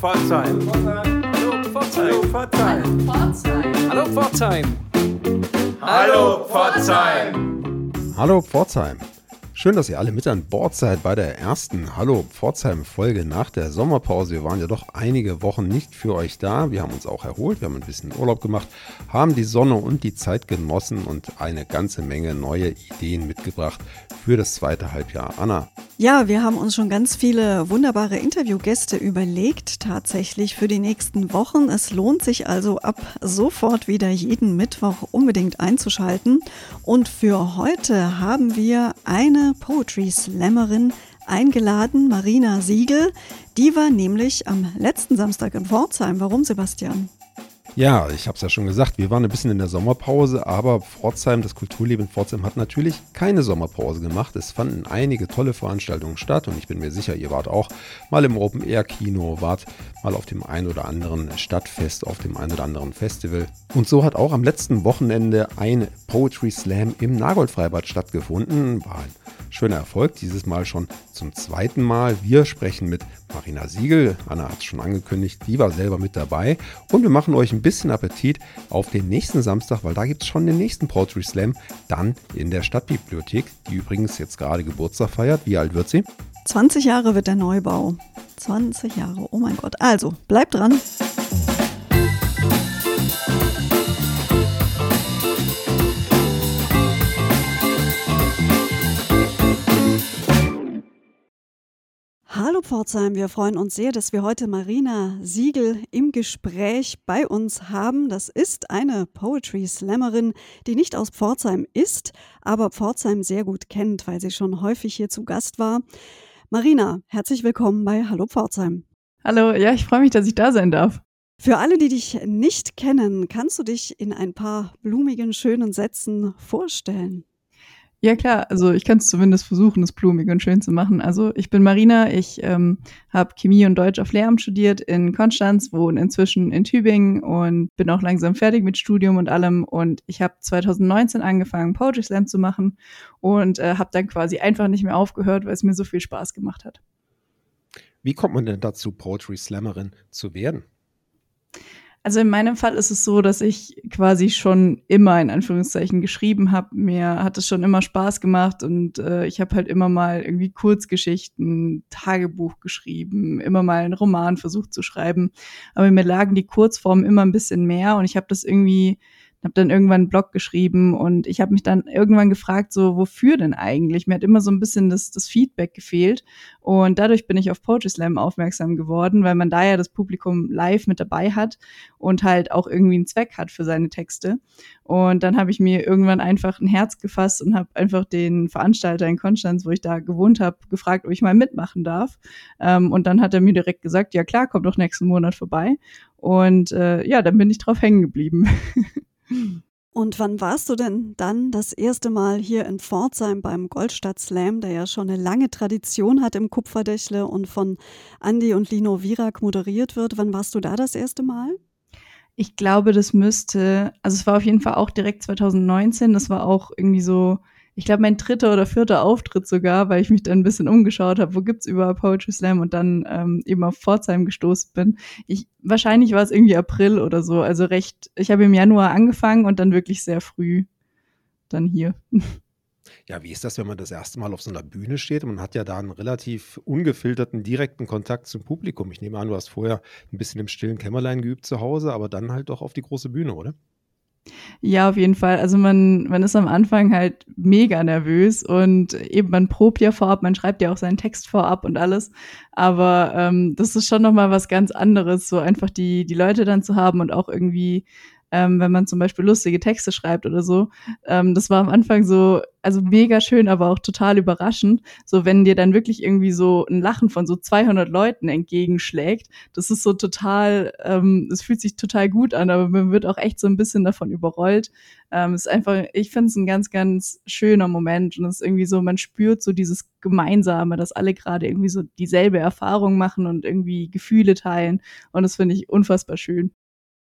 Pforzheim. Hallo Pforzheim. Hallo Pforzheim. Hallo Pforzheim. Hallo Pforzheim. Schön, dass ihr alle mit an Bord seid bei der ersten Hallo Pforzheim-Folge nach der Sommerpause. Wir waren ja doch einige Wochen nicht für euch da. Wir haben uns auch erholt, wir haben ein bisschen Urlaub gemacht, haben die Sonne und die Zeit genossen und eine ganze Menge neue Ideen mitgebracht für das zweite Halbjahr. Anna. Ja, wir haben uns schon ganz viele wunderbare Interviewgäste überlegt, tatsächlich für die nächsten Wochen. Es lohnt sich also ab sofort wieder jeden Mittwoch unbedingt einzuschalten. Und für heute haben wir eine Poetry Slammerin eingeladen, Marina Siegel. Die war nämlich am letzten Samstag in Pforzheim. Warum, Sebastian? Ja, ich habe es ja schon gesagt, wir waren ein bisschen in der Sommerpause, aber Pforzheim, das Kulturleben in Pforzheim hat natürlich keine Sommerpause gemacht. Es fanden einige tolle Veranstaltungen statt und ich bin mir sicher, ihr wart auch mal im Open-Air-Kino, wart mal auf dem ein oder anderen Stadtfest, auf dem ein oder anderen Festival. Und so hat auch am letzten Wochenende ein Poetry Slam im Nagold-Freibad stattgefunden. War ein schöner Erfolg, dieses Mal schon zum zweiten Mal. Wir sprechen mit Marina Siegel, Anna hat es schon angekündigt, die war selber mit dabei und wir machen euch ein bisschen Appetit auf den nächsten Samstag, weil da gibt es schon den nächsten Poetry Slam, dann in der Stadtbibliothek, die übrigens jetzt gerade Geburtstag feiert. Wie alt wird sie? 20 Jahre wird der Neubau. 20 Jahre, oh mein Gott. Also, bleibt dran. Hallo Pforzheim, wir freuen uns sehr, dass wir heute Marina Siegel im Gespräch bei uns haben. Das ist eine Poetry Slammerin, die nicht aus Pforzheim ist, aber Pforzheim sehr gut kennt, weil sie schon häufig hier zu Gast war. Marina, herzlich willkommen bei Hallo Pforzheim. Hallo, ja, ich freue mich, dass ich da sein darf. Für alle, die dich nicht kennen, kannst du dich in ein paar blumigen, schönen Sätzen vorstellen? Ja klar, also ich kann es zumindest versuchen, es blumig und schön zu machen. Also ich bin Marina, ich ähm, habe Chemie und Deutsch auf Lehramt studiert in Konstanz, wohne inzwischen in Tübingen und bin auch langsam fertig mit Studium und allem. Und ich habe 2019 angefangen, Poetry Slam zu machen und äh, habe dann quasi einfach nicht mehr aufgehört, weil es mir so viel Spaß gemacht hat. Wie kommt man denn dazu, Poetry Slammerin zu werden? Also in meinem Fall ist es so, dass ich quasi schon immer in Anführungszeichen geschrieben habe. Mir hat es schon immer Spaß gemacht und äh, ich habe halt immer mal irgendwie Kurzgeschichten, Tagebuch geschrieben, immer mal einen Roman versucht zu schreiben. Aber mir lagen die Kurzformen immer ein bisschen mehr und ich habe das irgendwie habe dann irgendwann einen Blog geschrieben und ich habe mich dann irgendwann gefragt, so wofür denn eigentlich? Mir hat immer so ein bisschen das, das Feedback gefehlt und dadurch bin ich auf Poetry Slam aufmerksam geworden, weil man da ja das Publikum live mit dabei hat und halt auch irgendwie einen Zweck hat für seine Texte. Und dann habe ich mir irgendwann einfach ein Herz gefasst und habe einfach den Veranstalter in Konstanz, wo ich da gewohnt habe, gefragt, ob ich mal mitmachen darf. Ähm, und dann hat er mir direkt gesagt, ja klar, komm doch nächsten Monat vorbei. Und äh, ja, dann bin ich drauf hängen geblieben. Und wann warst du denn dann das erste Mal hier in Pforzheim beim Goldstadt Slam, der ja schon eine lange Tradition hat im Kupferdächle und von Andy und Lino Virak moderiert wird? Wann warst du da das erste Mal? Ich glaube, das müsste, also es war auf jeden Fall auch direkt 2019. Das war auch irgendwie so ich glaube, mein dritter oder vierter Auftritt sogar, weil ich mich dann ein bisschen umgeschaut habe, wo gibt's überall Poetry Slam und dann ähm, eben auf Pforzheim gestoßen bin. Ich, wahrscheinlich war es irgendwie April oder so, also recht, ich habe im Januar angefangen und dann wirklich sehr früh dann hier. Ja, wie ist das, wenn man das erste Mal auf so einer Bühne steht? Man hat ja da einen relativ ungefilterten, direkten Kontakt zum Publikum. Ich nehme an, du hast vorher ein bisschen im stillen Kämmerlein geübt zu Hause, aber dann halt doch auf die große Bühne, oder? Ja, auf jeden Fall. Also man, man ist am Anfang halt mega nervös und eben man probt ja vorab, man schreibt ja auch seinen Text vorab und alles. Aber ähm, das ist schon nochmal was ganz anderes, so einfach die, die Leute dann zu haben und auch irgendwie ähm, wenn man zum Beispiel lustige Texte schreibt oder so. Ähm, das war am Anfang so, also mega schön, aber auch total überraschend. So, wenn dir dann wirklich irgendwie so ein Lachen von so 200 Leuten entgegenschlägt, das ist so total, ähm, fühlt sich total gut an, aber man wird auch echt so ein bisschen davon überrollt. Ähm, es ist einfach, ich finde es ein ganz, ganz schöner Moment und es ist irgendwie so, man spürt so dieses Gemeinsame, dass alle gerade irgendwie so dieselbe Erfahrung machen und irgendwie Gefühle teilen und das finde ich unfassbar schön.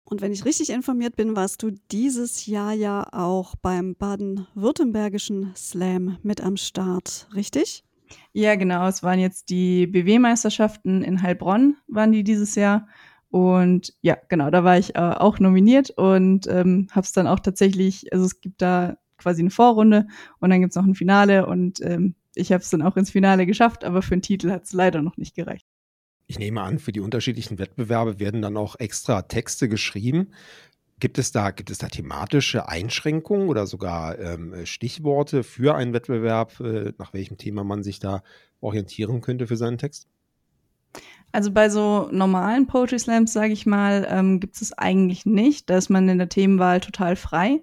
Und wenn ich richtig informiert bin, warst du dieses Jahr ja auch beim baden-württembergischen Slam mit am Start, richtig? Ja, genau. Es waren jetzt die BW-Meisterschaften in Heilbronn, waren die dieses Jahr. Und ja, genau, da war ich äh, auch nominiert und ähm, habe es dann auch tatsächlich, also es gibt da quasi eine Vorrunde und dann gibt's noch ein Finale und ähm, ich habe es dann auch ins Finale geschafft, aber für einen Titel hat es leider noch nicht gereicht. Ich nehme an, für die unterschiedlichen Wettbewerbe werden dann auch extra Texte geschrieben. Gibt es da, gibt es da thematische Einschränkungen oder sogar ähm, Stichworte für einen Wettbewerb, äh, nach welchem Thema man sich da orientieren könnte für seinen Text? Also bei so normalen Poetry Slams, sage ich mal, ähm, gibt es eigentlich nicht. Da ist man in der Themenwahl total frei.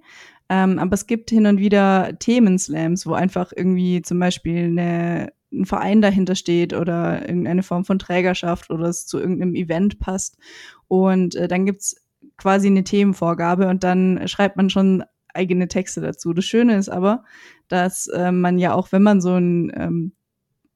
Ähm, aber es gibt hin und wieder Themenslams, wo einfach irgendwie zum Beispiel eine, ein Verein dahinter steht oder irgendeine Form von Trägerschaft oder es zu irgendeinem Event passt. Und äh, dann gibt's quasi eine Themenvorgabe und dann schreibt man schon eigene Texte dazu. Das Schöne ist aber, dass äh, man ja auch, wenn man so ein ähm,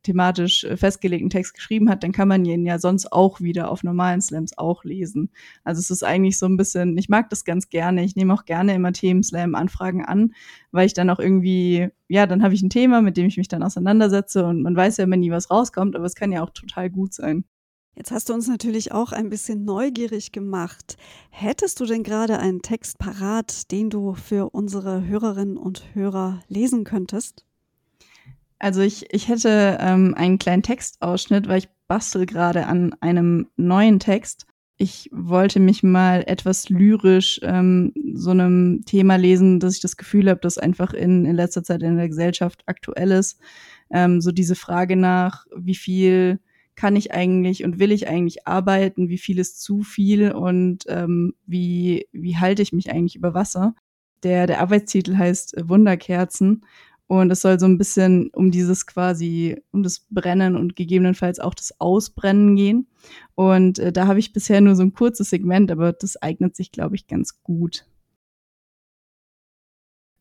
thematisch äh, festgelegten Text geschrieben hat, dann kann man ihn ja sonst auch wieder auf normalen Slams auch lesen. Also es ist eigentlich so ein bisschen, ich mag das ganz gerne. Ich nehme auch gerne immer Themenslam-Anfragen an, weil ich dann auch irgendwie, ja, dann habe ich ein Thema, mit dem ich mich dann auseinandersetze und man weiß ja immer nie, was rauskommt, aber es kann ja auch total gut sein. Jetzt hast du uns natürlich auch ein bisschen neugierig gemacht. Hättest du denn gerade einen Text parat, den du für unsere Hörerinnen und Hörer lesen könntest? Also ich, ich hätte ähm, einen kleinen Textausschnitt, weil ich bastel gerade an einem neuen Text. Ich wollte mich mal etwas lyrisch ähm, so einem Thema lesen, dass ich das Gefühl habe, dass einfach in, in letzter Zeit in der Gesellschaft aktuell ist. Ähm, so diese Frage nach, wie viel kann ich eigentlich und will ich eigentlich arbeiten, wie viel ist zu viel und ähm, wie, wie halte ich mich eigentlich über Wasser. Der, der Arbeitstitel heißt Wunderkerzen und es soll so ein bisschen um dieses quasi, um das Brennen und gegebenenfalls auch das Ausbrennen gehen. Und äh, da habe ich bisher nur so ein kurzes Segment, aber das eignet sich, glaube ich, ganz gut.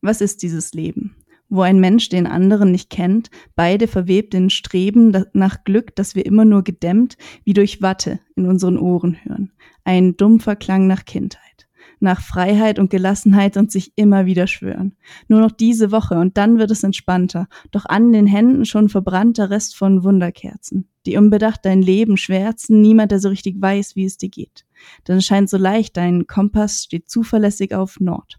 Was ist dieses Leben? Wo ein Mensch den anderen nicht kennt, beide verwebt in Streben nach Glück, das wir immer nur gedämmt, wie durch Watte in unseren Ohren hören. Ein dumpfer Klang nach Kindheit nach Freiheit und Gelassenheit und sich immer wieder schwören. Nur noch diese Woche und dann wird es entspannter, doch an den Händen schon verbrannter Rest von Wunderkerzen, die unbedacht dein Leben schwärzen, niemand, der so richtig weiß, wie es dir geht. Denn es scheint so leicht, dein Kompass steht zuverlässig auf Nord.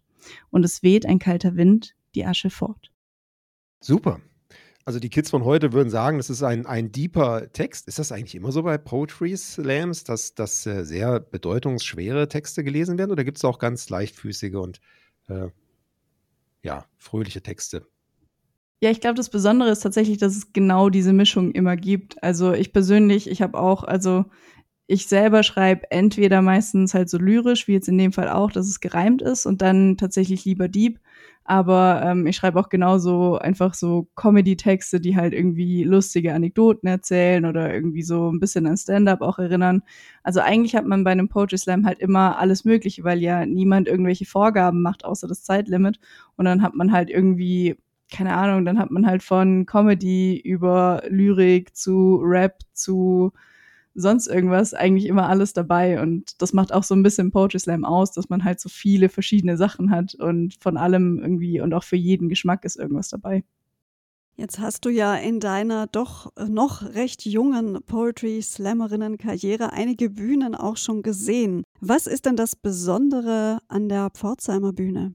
Und es weht ein kalter Wind die Asche fort. Super. Also die Kids von heute würden sagen, das ist ein, ein deeper Text. Ist das eigentlich immer so bei Poetry Slams, dass, dass äh, sehr bedeutungsschwere Texte gelesen werden? Oder gibt es auch ganz leichtfüßige und äh, ja, fröhliche Texte? Ja, ich glaube, das Besondere ist tatsächlich, dass es genau diese Mischung immer gibt. Also ich persönlich, ich habe auch, also ich selber schreibe entweder meistens halt so lyrisch, wie jetzt in dem Fall auch, dass es gereimt ist und dann tatsächlich lieber deep. Aber ähm, ich schreibe auch genauso einfach so Comedy-Texte, die halt irgendwie lustige Anekdoten erzählen oder irgendwie so ein bisschen an Stand-up auch erinnern. Also eigentlich hat man bei einem Poetry Slam halt immer alles Mögliche, weil ja niemand irgendwelche Vorgaben macht, außer das Zeitlimit. Und dann hat man halt irgendwie keine Ahnung, dann hat man halt von Comedy über Lyrik zu Rap zu sonst irgendwas eigentlich immer alles dabei. Und das macht auch so ein bisschen Poetry Slam aus, dass man halt so viele verschiedene Sachen hat und von allem irgendwie und auch für jeden Geschmack ist irgendwas dabei. Jetzt hast du ja in deiner doch noch recht jungen Poetry Slammerinnen Karriere einige Bühnen auch schon gesehen. Was ist denn das Besondere an der Pforzheimer Bühne?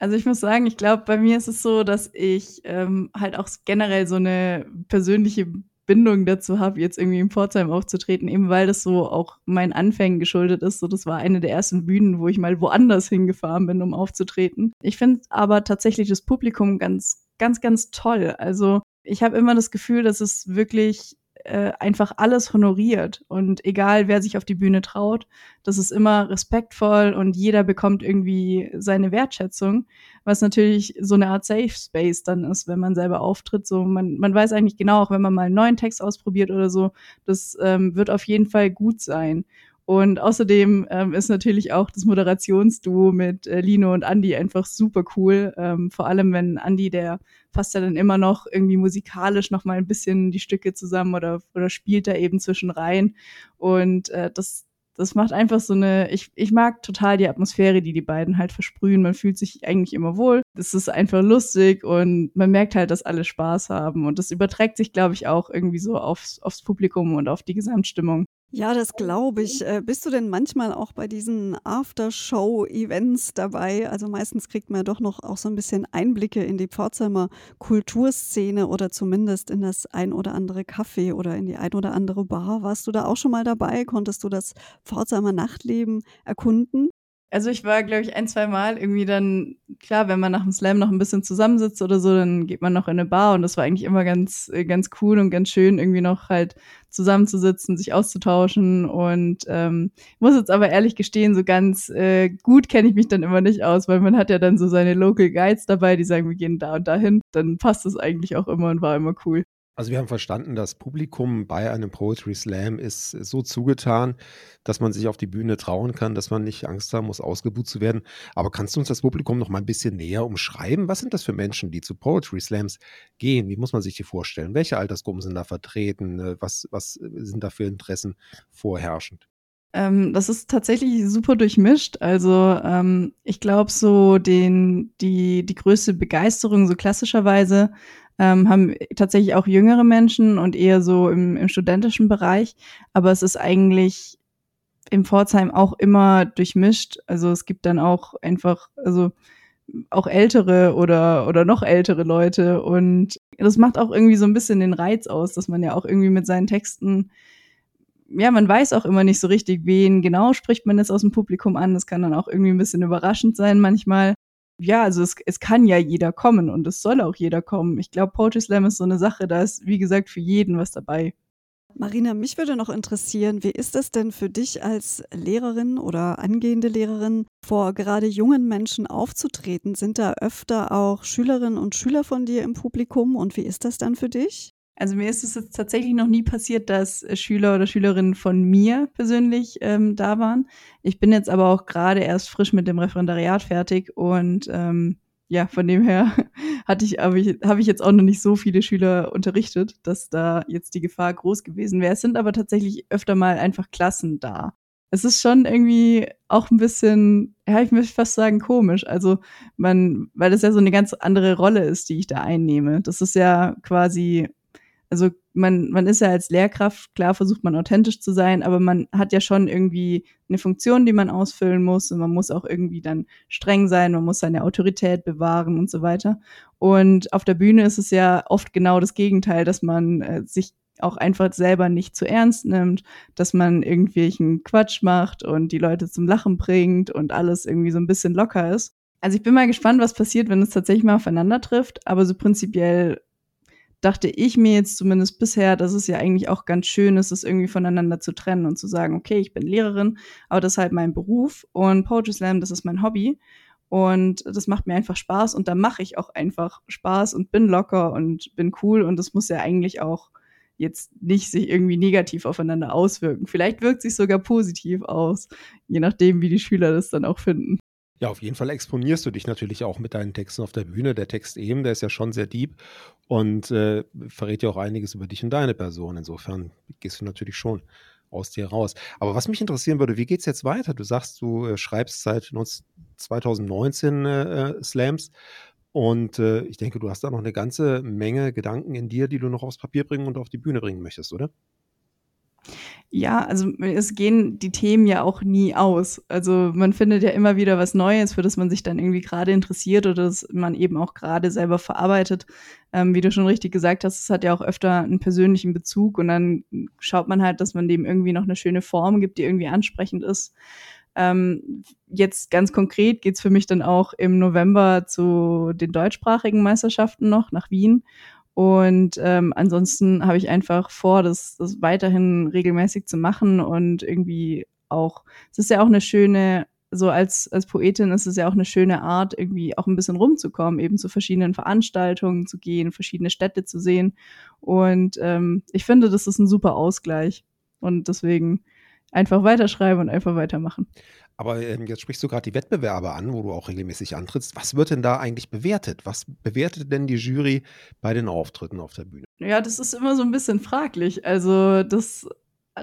Also ich muss sagen, ich glaube, bei mir ist es so, dass ich ähm, halt auch generell so eine persönliche Bindung dazu habe, jetzt irgendwie im Pforzheim aufzutreten, eben weil das so auch meinen Anfängen geschuldet ist. So, das war eine der ersten Bühnen, wo ich mal woanders hingefahren bin, um aufzutreten. Ich finde aber tatsächlich das Publikum ganz, ganz, ganz toll. Also ich habe immer das Gefühl, dass es wirklich äh, einfach alles honoriert und egal wer sich auf die Bühne traut, das ist immer respektvoll und jeder bekommt irgendwie seine Wertschätzung, was natürlich so eine Art Safe Space dann ist, wenn man selber auftritt. So man, man weiß eigentlich genau, auch wenn man mal einen neuen Text ausprobiert oder so, das ähm, wird auf jeden Fall gut sein. Und außerdem ähm, ist natürlich auch das Moderationsduo mit äh, Lino und Andy einfach super cool. Ähm, vor allem, wenn Andy, der fasst ja dann immer noch irgendwie musikalisch noch mal ein bisschen die Stücke zusammen oder, oder spielt da eben zwischen rein. Und äh, das, das macht einfach so eine, ich, ich mag total die Atmosphäre, die die beiden halt versprühen. Man fühlt sich eigentlich immer wohl. Es ist einfach lustig und man merkt halt, dass alle Spaß haben. Und das überträgt sich, glaube ich, auch irgendwie so aufs, aufs Publikum und auf die Gesamtstimmung. Ja, das glaube ich. Äh, bist du denn manchmal auch bei diesen Aftershow-Events dabei? Also meistens kriegt man ja doch noch auch so ein bisschen Einblicke in die Pforzheimer Kulturszene oder zumindest in das ein oder andere Café oder in die ein oder andere Bar. Warst du da auch schon mal dabei? Konntest du das Pforzheimer Nachtleben erkunden? Also ich war, glaube ich, ein, zwei Mal irgendwie dann, klar, wenn man nach dem Slam noch ein bisschen zusammensitzt oder so, dann geht man noch in eine Bar und das war eigentlich immer ganz, äh, ganz cool und ganz schön, irgendwie noch halt zusammenzusitzen, sich auszutauschen. Und ähm, muss jetzt aber ehrlich gestehen, so ganz äh, gut kenne ich mich dann immer nicht aus, weil man hat ja dann so seine Local Guides dabei, die sagen, wir gehen da und dahin. Dann passt es eigentlich auch immer und war immer cool. Also wir haben verstanden, das Publikum bei einem Poetry Slam ist so zugetan, dass man sich auf die Bühne trauen kann, dass man nicht Angst haben muss, ausgebucht zu werden. Aber kannst du uns das Publikum noch mal ein bisschen näher umschreiben? Was sind das für Menschen, die zu Poetry Slams gehen? Wie muss man sich die vorstellen? Welche Altersgruppen sind da vertreten? Was, was sind da für Interessen vorherrschend? Ähm, das ist tatsächlich super durchmischt. Also ähm, ich glaube, so den, die, die größte Begeisterung, so klassischerweise, ähm, haben tatsächlich auch jüngere Menschen und eher so im, im studentischen Bereich. Aber es ist eigentlich im Pforzheim auch immer durchmischt. Also es gibt dann auch einfach, also auch ältere oder, oder noch ältere Leute. Und das macht auch irgendwie so ein bisschen den Reiz aus, dass man ja auch irgendwie mit seinen Texten, ja, man weiß auch immer nicht so richtig, wen genau spricht man jetzt aus dem Publikum an. Das kann dann auch irgendwie ein bisschen überraschend sein manchmal ja, also es, es kann ja jeder kommen und es soll auch jeder kommen. Ich glaube, Poetry Slam ist so eine Sache, da ist, wie gesagt, für jeden was dabei. Marina, mich würde noch interessieren, wie ist es denn für dich als Lehrerin oder angehende Lehrerin, vor gerade jungen Menschen aufzutreten? Sind da öfter auch Schülerinnen und Schüler von dir im Publikum und wie ist das dann für dich? Also mir ist es jetzt tatsächlich noch nie passiert, dass äh, Schüler oder Schülerinnen von mir persönlich ähm, da waren. Ich bin jetzt aber auch gerade erst frisch mit dem Referendariat fertig und ähm, ja, von dem her hatte ich, habe ich, hab ich jetzt auch noch nicht so viele Schüler unterrichtet, dass da jetzt die Gefahr groß gewesen wäre. Es sind aber tatsächlich öfter mal einfach Klassen da. Es ist schon irgendwie auch ein bisschen, ja, ich möchte fast sagen, komisch. Also man, weil das ja so eine ganz andere Rolle ist, die ich da einnehme. Das ist ja quasi also man, man ist ja als Lehrkraft, klar versucht man authentisch zu sein, aber man hat ja schon irgendwie eine Funktion, die man ausfüllen muss und man muss auch irgendwie dann streng sein, man muss seine Autorität bewahren und so weiter. Und auf der Bühne ist es ja oft genau das Gegenteil, dass man äh, sich auch einfach selber nicht zu ernst nimmt, dass man irgendwelchen Quatsch macht und die Leute zum Lachen bringt und alles irgendwie so ein bisschen locker ist. Also ich bin mal gespannt, was passiert, wenn es tatsächlich mal aufeinander trifft, aber so prinzipiell dachte ich mir jetzt zumindest bisher, dass es ja eigentlich auch ganz schön ist, es irgendwie voneinander zu trennen und zu sagen, okay, ich bin Lehrerin, aber das ist halt mein Beruf und Poetry Slam, das ist mein Hobby. Und das macht mir einfach Spaß und da mache ich auch einfach Spaß und bin locker und bin cool und das muss ja eigentlich auch jetzt nicht sich irgendwie negativ aufeinander auswirken. Vielleicht wirkt sich sogar positiv aus, je nachdem, wie die Schüler das dann auch finden. Ja, auf jeden Fall exponierst du dich natürlich auch mit deinen Texten auf der Bühne. Der Text eben, der ist ja schon sehr deep und äh, verrät ja auch einiges über dich und deine Person. Insofern gehst du natürlich schon aus dir raus. Aber was mich interessieren würde, wie geht es jetzt weiter? Du sagst, du äh, schreibst seit 2019 äh, äh, Slams und äh, ich denke, du hast da noch eine ganze Menge Gedanken in dir, die du noch aufs Papier bringen und auf die Bühne bringen möchtest, oder? Ja, also es gehen die Themen ja auch nie aus. Also man findet ja immer wieder was Neues, für das man sich dann irgendwie gerade interessiert oder das man eben auch gerade selber verarbeitet. Ähm, wie du schon richtig gesagt hast, es hat ja auch öfter einen persönlichen Bezug und dann schaut man halt, dass man dem irgendwie noch eine schöne Form gibt, die irgendwie ansprechend ist. Ähm, jetzt ganz konkret geht's für mich dann auch im November zu den deutschsprachigen Meisterschaften noch nach Wien. Und ähm, ansonsten habe ich einfach vor, das, das weiterhin regelmäßig zu machen und irgendwie auch, es ist ja auch eine schöne, so als, als Poetin ist es ja auch eine schöne Art, irgendwie auch ein bisschen rumzukommen, eben zu verschiedenen Veranstaltungen zu gehen, verschiedene Städte zu sehen. Und ähm, ich finde, das ist ein super Ausgleich. Und deswegen einfach weiterschreiben und einfach weitermachen. Aber ähm, jetzt sprichst du gerade die Wettbewerbe an, wo du auch regelmäßig antrittst. Was wird denn da eigentlich bewertet? Was bewertet denn die Jury bei den Auftritten auf der Bühne? Ja, das ist immer so ein bisschen fraglich. Also das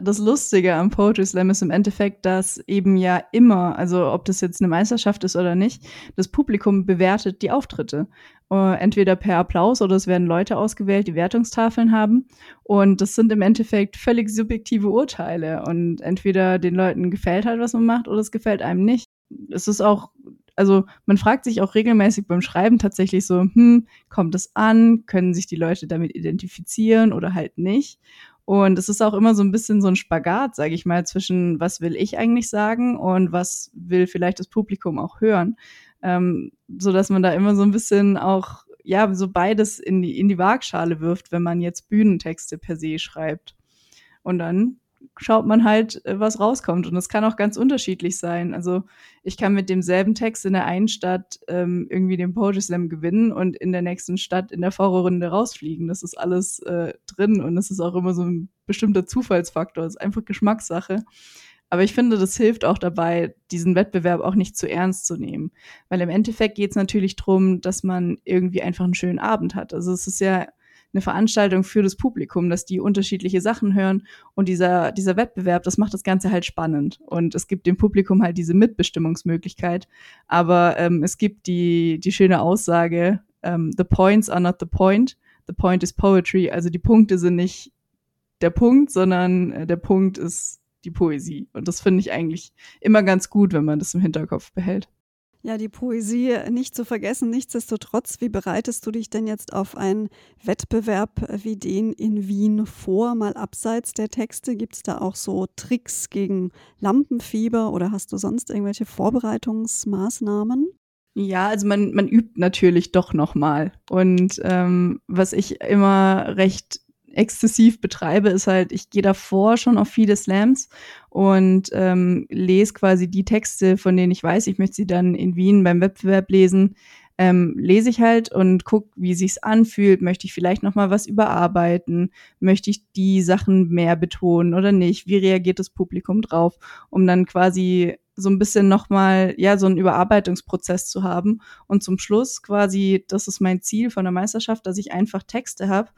das Lustige am Poetry Slam ist im Endeffekt, dass eben ja immer, also ob das jetzt eine Meisterschaft ist oder nicht, das Publikum bewertet die Auftritte. Uh, entweder per Applaus oder es werden Leute ausgewählt, die Wertungstafeln haben. Und das sind im Endeffekt völlig subjektive Urteile. Und entweder den Leuten gefällt halt, was man macht, oder es gefällt einem nicht. Es ist auch also man fragt sich auch regelmäßig beim Schreiben tatsächlich so, hm, kommt es an? Können sich die Leute damit identifizieren oder halt nicht? Und es ist auch immer so ein bisschen so ein Spagat, sage ich mal, zwischen was will ich eigentlich sagen und was will vielleicht das Publikum auch hören, ähm, so dass man da immer so ein bisschen auch ja so beides in die in die Waagschale wirft, wenn man jetzt Bühnentexte per se schreibt. Und dann schaut man halt, äh, was rauskommt. Und es kann auch ganz unterschiedlich sein. Also ich kann mit demselben Text in der einen Stadt ähm, irgendwie den Poetry Slam gewinnen und in der nächsten Stadt in der Vorrunde rausfliegen. Das ist alles äh, drin und es ist auch immer so ein bestimmter Zufallsfaktor. Es ist einfach Geschmackssache. Aber ich finde, das hilft auch dabei, diesen Wettbewerb auch nicht zu ernst zu nehmen. Weil im Endeffekt geht es natürlich darum, dass man irgendwie einfach einen schönen Abend hat. Also es ist ja eine Veranstaltung für das Publikum, dass die unterschiedliche Sachen hören. Und dieser, dieser Wettbewerb, das macht das Ganze halt spannend. Und es gibt dem Publikum halt diese Mitbestimmungsmöglichkeit, aber ähm, es gibt die, die schöne Aussage, ähm, the points are not the point, the point is poetry, also die Punkte sind nicht der Punkt, sondern äh, der Punkt ist die Poesie. Und das finde ich eigentlich immer ganz gut, wenn man das im Hinterkopf behält. Ja, die Poesie nicht zu vergessen. Nichtsdestotrotz, wie bereitest du dich denn jetzt auf einen Wettbewerb wie den in Wien vor? Mal abseits der Texte, gibt es da auch so Tricks gegen Lampenfieber oder hast du sonst irgendwelche Vorbereitungsmaßnahmen? Ja, also man, man übt natürlich doch nochmal. Und ähm, was ich immer recht exzessiv betreibe, ist halt, ich gehe davor schon auf viele Slams und ähm, lese quasi die Texte, von denen ich weiß, ich möchte sie dann in Wien beim Wettbewerb lesen, ähm, lese ich halt und gucke, wie sich's anfühlt. Möchte ich vielleicht noch mal was überarbeiten? Möchte ich die Sachen mehr betonen oder nicht? Wie reagiert das Publikum drauf? Um dann quasi so ein bisschen noch mal ja so einen Überarbeitungsprozess zu haben und zum Schluss quasi, das ist mein Ziel von der Meisterschaft, dass ich einfach Texte habe,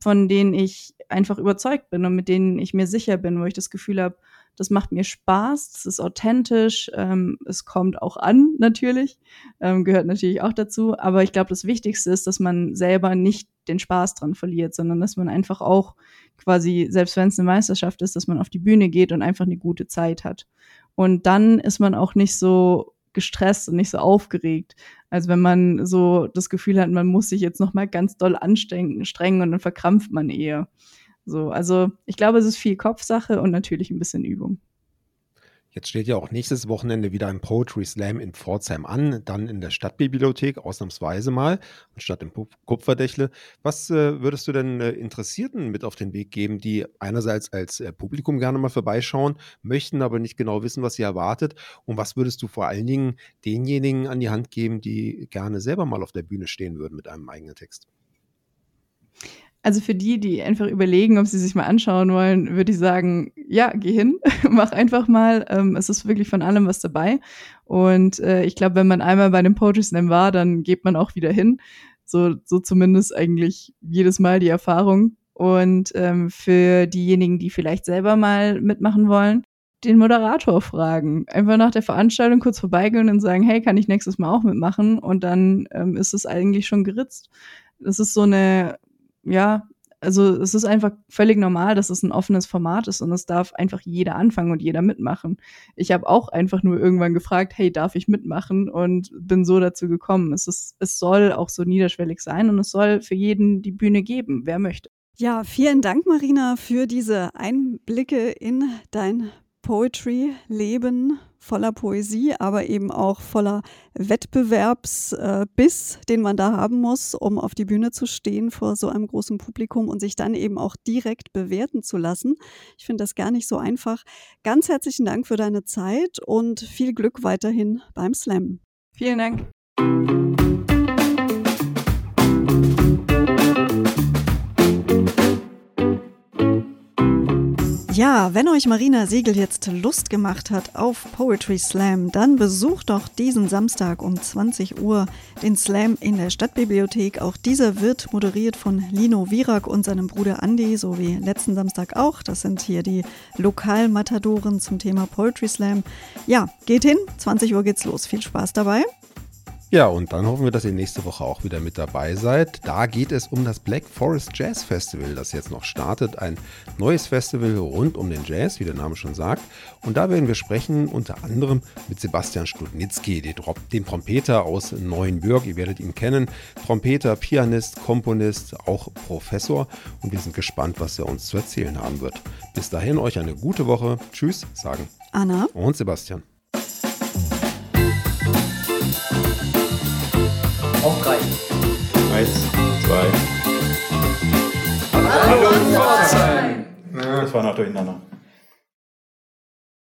von denen ich einfach überzeugt bin und mit denen ich mir sicher bin, wo ich das Gefühl habe, das macht mir Spaß, es ist authentisch, ähm, es kommt auch an natürlich, ähm, gehört natürlich auch dazu. Aber ich glaube, das Wichtigste ist, dass man selber nicht den Spaß dran verliert, sondern dass man einfach auch quasi, selbst wenn es eine Meisterschaft ist, dass man auf die Bühne geht und einfach eine gute Zeit hat. Und dann ist man auch nicht so gestresst und nicht so aufgeregt. Also wenn man so das Gefühl hat, man muss sich jetzt noch mal ganz doll anstrengen, strengen und dann verkrampft man eher. So, also ich glaube, es ist viel Kopfsache und natürlich ein bisschen Übung. Jetzt steht ja auch nächstes Wochenende wieder ein Poetry Slam in Pforzheim an, dann in der Stadtbibliothek, ausnahmsweise mal, anstatt im Kupferdächle. Was äh, würdest du denn äh, Interessierten mit auf den Weg geben, die einerseits als äh, Publikum gerne mal vorbeischauen, möchten aber nicht genau wissen, was sie erwartet? Und was würdest du vor allen Dingen denjenigen an die Hand geben, die gerne selber mal auf der Bühne stehen würden mit einem eigenen Text? Also für die, die einfach überlegen, ob sie sich mal anschauen wollen, würde ich sagen, ja, geh hin, mach einfach mal. Ähm, es ist wirklich von allem was dabei. Und äh, ich glaube, wenn man einmal bei dem Poetry Slam war, dann geht man auch wieder hin. So, so zumindest eigentlich jedes Mal die Erfahrung. Und ähm, für diejenigen, die vielleicht selber mal mitmachen wollen, den Moderator fragen. Einfach nach der Veranstaltung kurz vorbeigehen und sagen, hey, kann ich nächstes Mal auch mitmachen? Und dann ähm, ist es eigentlich schon geritzt. Das ist so eine ja, also es ist einfach völlig normal, dass es ein offenes Format ist und es darf einfach jeder anfangen und jeder mitmachen. Ich habe auch einfach nur irgendwann gefragt, hey, darf ich mitmachen? Und bin so dazu gekommen. Es, ist, es soll auch so niederschwellig sein und es soll für jeden die Bühne geben, wer möchte. Ja, vielen Dank, Marina, für diese Einblicke in dein Poetry-Leben voller Poesie, aber eben auch voller Wettbewerbsbiss, äh, den man da haben muss, um auf die Bühne zu stehen vor so einem großen Publikum und sich dann eben auch direkt bewerten zu lassen. Ich finde das gar nicht so einfach. Ganz herzlichen Dank für deine Zeit und viel Glück weiterhin beim Slam. Vielen Dank. Ja, wenn euch Marina Siegel jetzt Lust gemacht hat auf Poetry Slam, dann besucht doch diesen Samstag um 20 Uhr den Slam in der Stadtbibliothek. Auch dieser wird moderiert von Lino Virak und seinem Bruder Andy, so wie letzten Samstag auch. Das sind hier die Lokalmatadoren zum Thema Poetry Slam. Ja, geht hin, 20 Uhr geht's los. Viel Spaß dabei. Ja, und dann hoffen wir, dass ihr nächste Woche auch wieder mit dabei seid. Da geht es um das Black Forest Jazz Festival, das jetzt noch startet. Ein neues Festival rund um den Jazz, wie der Name schon sagt. Und da werden wir sprechen unter anderem mit Sebastian Studnitzky, dem Trompeter aus Neuenbürg. Ihr werdet ihn kennen. Trompeter, Pianist, Komponist, auch Professor. Und wir sind gespannt, was er uns zu erzählen haben wird. Bis dahin euch eine gute Woche. Tschüss, sagen Anna und Sebastian. Auf drei. Eins, zwei. Hallo, Pforzheim! Das war noch durcheinander.